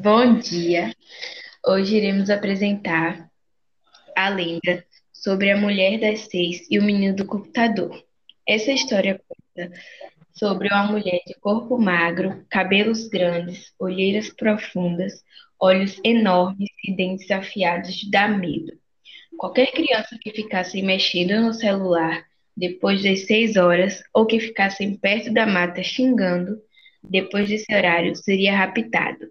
Bom dia! Hoje iremos apresentar a lenda sobre a mulher das seis e o menino do computador. Essa história conta sobre uma mulher de corpo magro, cabelos grandes, olheiras profundas, olhos enormes e dentes afiados de dar medo. Qualquer criança que ficasse mexendo no celular depois das seis horas ou que ficasse perto da mata xingando depois desse horário seria raptado.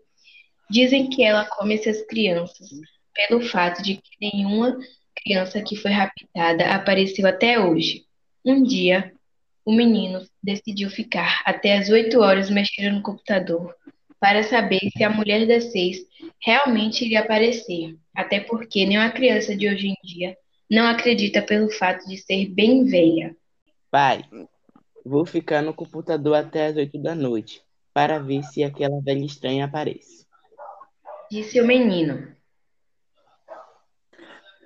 Dizem que ela come essas crianças, pelo fato de que nenhuma criança que foi raptada apareceu até hoje. Um dia, o menino decidiu ficar até as oito horas mexendo no computador para saber se a mulher das seis realmente iria aparecer, até porque nenhuma criança de hoje em dia não acredita pelo fato de ser bem velha. Pai, vou ficar no computador até as oito da noite para ver se aquela velha estranha aparece disse o menino.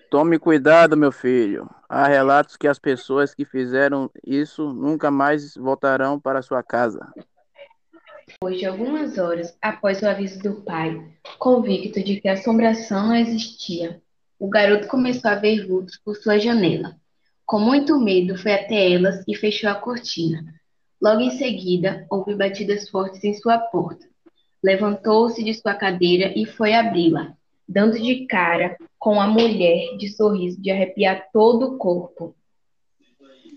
Tome cuidado, meu filho. Há relatos que as pessoas que fizeram isso nunca mais voltarão para sua casa. Depois de algumas horas após o aviso do pai, convicto de que a assombração não existia, o garoto começou a ver vultos por sua janela. Com muito medo, foi até elas e fechou a cortina. Logo em seguida, houve batidas fortes em sua porta. Levantou-se de sua cadeira e foi abri-la, dando de cara com a mulher de sorriso de arrepiar todo o corpo.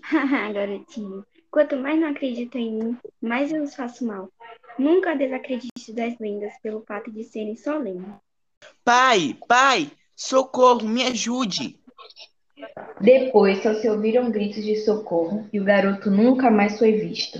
Haha, garotinho. Quanto mais não acredita em mim, mais eu os faço mal. Nunca desacredite das lendas pelo fato de serem só lendas. Pai, pai, socorro, me ajude! Depois só se ouviram gritos de socorro e o garoto nunca mais foi visto.